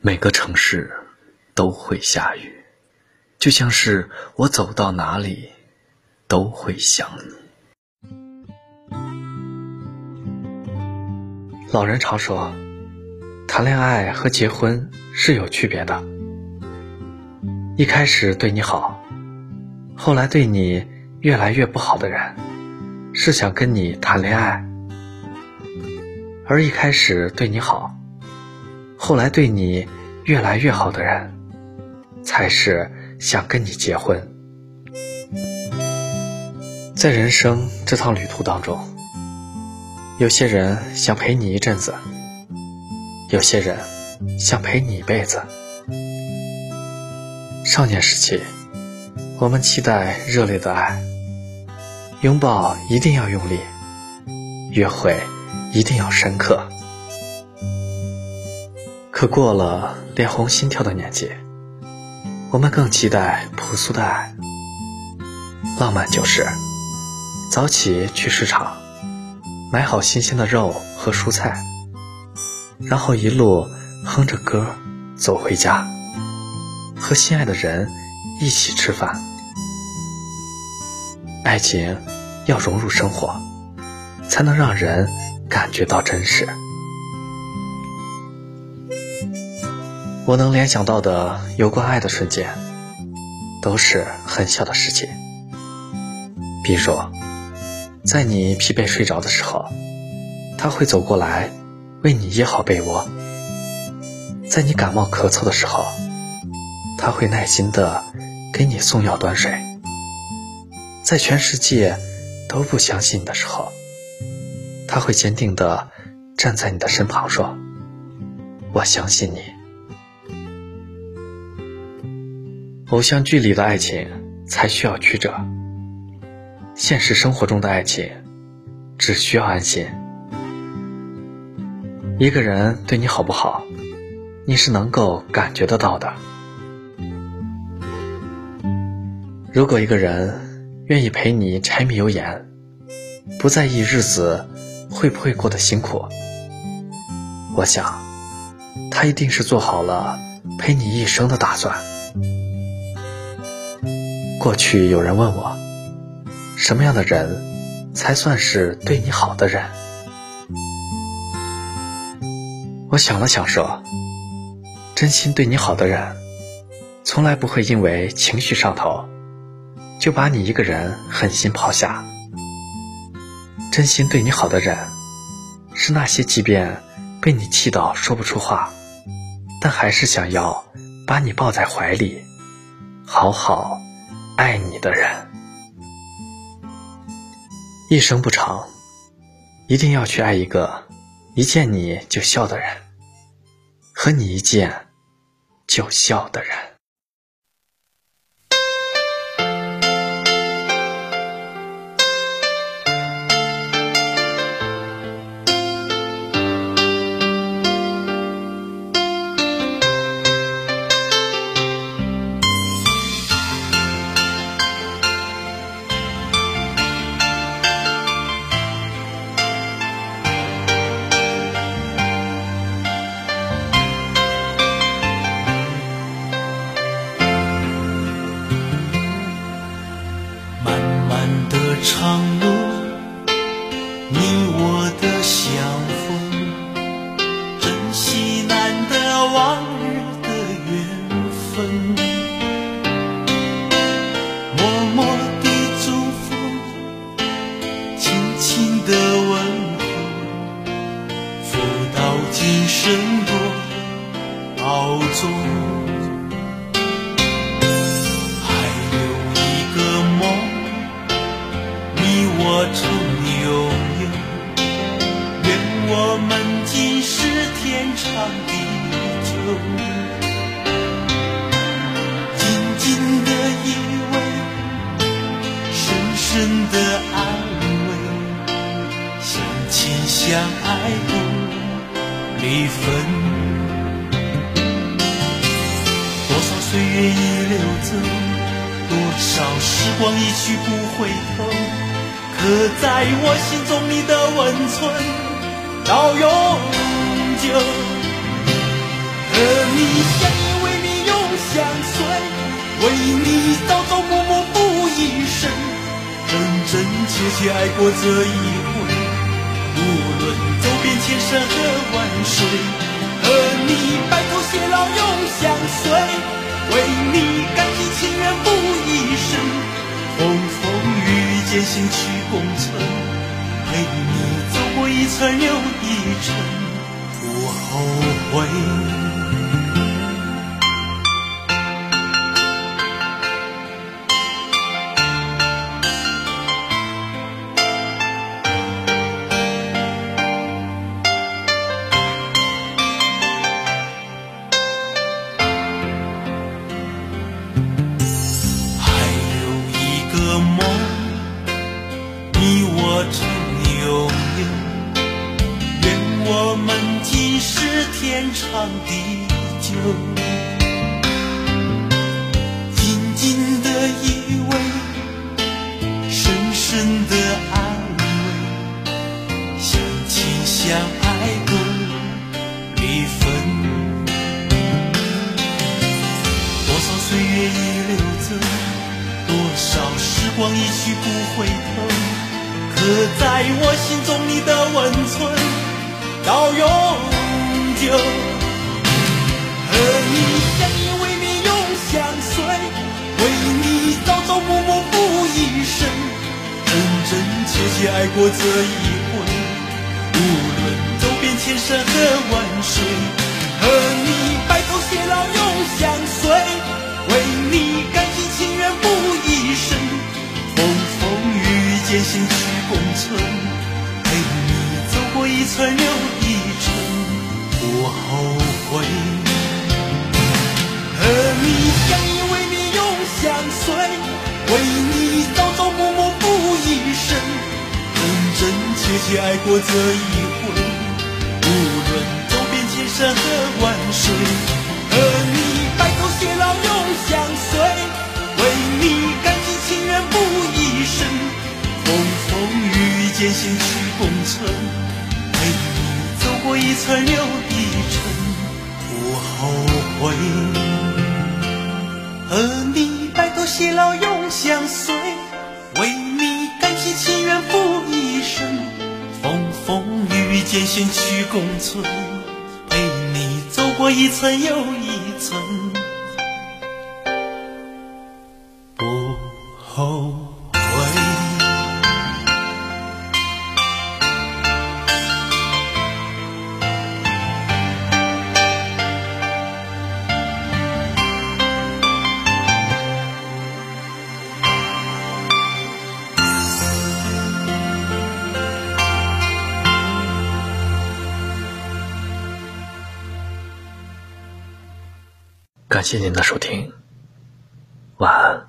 每个城市都会下雨，就像是我走到哪里都会想你。老人常说，谈恋爱和结婚是有区别的。一开始对你好，后来对你越来越不好的人，是想跟你谈恋爱；而一开始对你好，后来对你越来越好的人，才是想跟你结婚。在人生这趟旅途当中，有些人想陪你一阵子，有些人想陪你一辈子。少年时期，我们期待热烈的爱，拥抱一定要用力，约会一定要深刻。可过了脸红心跳的年纪，我们更期待朴素的爱。浪漫就是早起去市场，买好新鲜的肉和蔬菜，然后一路哼着歌走回家，和心爱的人一起吃饭。爱情要融入生活，才能让人感觉到真实。我能联想到的有关爱的瞬间，都是很小的事情。比如，在你疲惫睡着的时候，他会走过来为你掖好被窝；在你感冒咳嗽的时候，他会耐心的给你送药端水；在全世界都不相信你的时候，他会坚定的站在你的身旁说：“我相信你。”偶像剧里的爱情才需要曲折，现实生活中的爱情只需要安心。一个人对你好不好，你是能够感觉得到的。如果一个人愿意陪你柴米油盐，不在意日子会不会过得辛苦，我想，他一定是做好了陪你一生的打算。过去有人问我，什么样的人才算是对你好的人？我想了想说，真心对你好的人，从来不会因为情绪上头，就把你一个人狠心抛下。真心对你好的人，是那些即便被你气到说不出话，但还是想要把你抱在怀里，好好。爱你的人，一生不长，一定要去爱一个一见你就笑的人，和你一见就笑的人。你我的相逢，珍惜难得往日的缘分。默默的祝福，轻轻的问候，福到今生多保重。我们今世天长地久，紧紧的依偎，深深的安慰，相亲相爱不离分。多少岁月已流走，多少时光一去不回头。刻在我心中你的温存到永久，和你。相依为命永相随，为你朝朝暮暮付一生，真真切切爱过这一回。无论走遍千山和万水，走过一程又一程，不后悔。久。紧紧的依偎，深深的安慰，相亲相爱不离分。多少岁月已流走，多少时光一去不回头，刻在我心中你的温存到永久。爱过这一回。无论走遍千山和万水，和你白头偕老永相随，为你甘心情愿付一生，风风雨雨艰辛去共存，陪你走过一程真切切爱过这一回。无论走遍千山和万水，和你白头偕老永相随，为你甘心情愿付一生，风风雨雨艰辛去共存，陪你走过一程又一程，不后悔。和你白头偕老永相随，为你甘心情愿付一生，艰辛去共存，陪你走过一层又一层，不后感谢您的收听，晚安。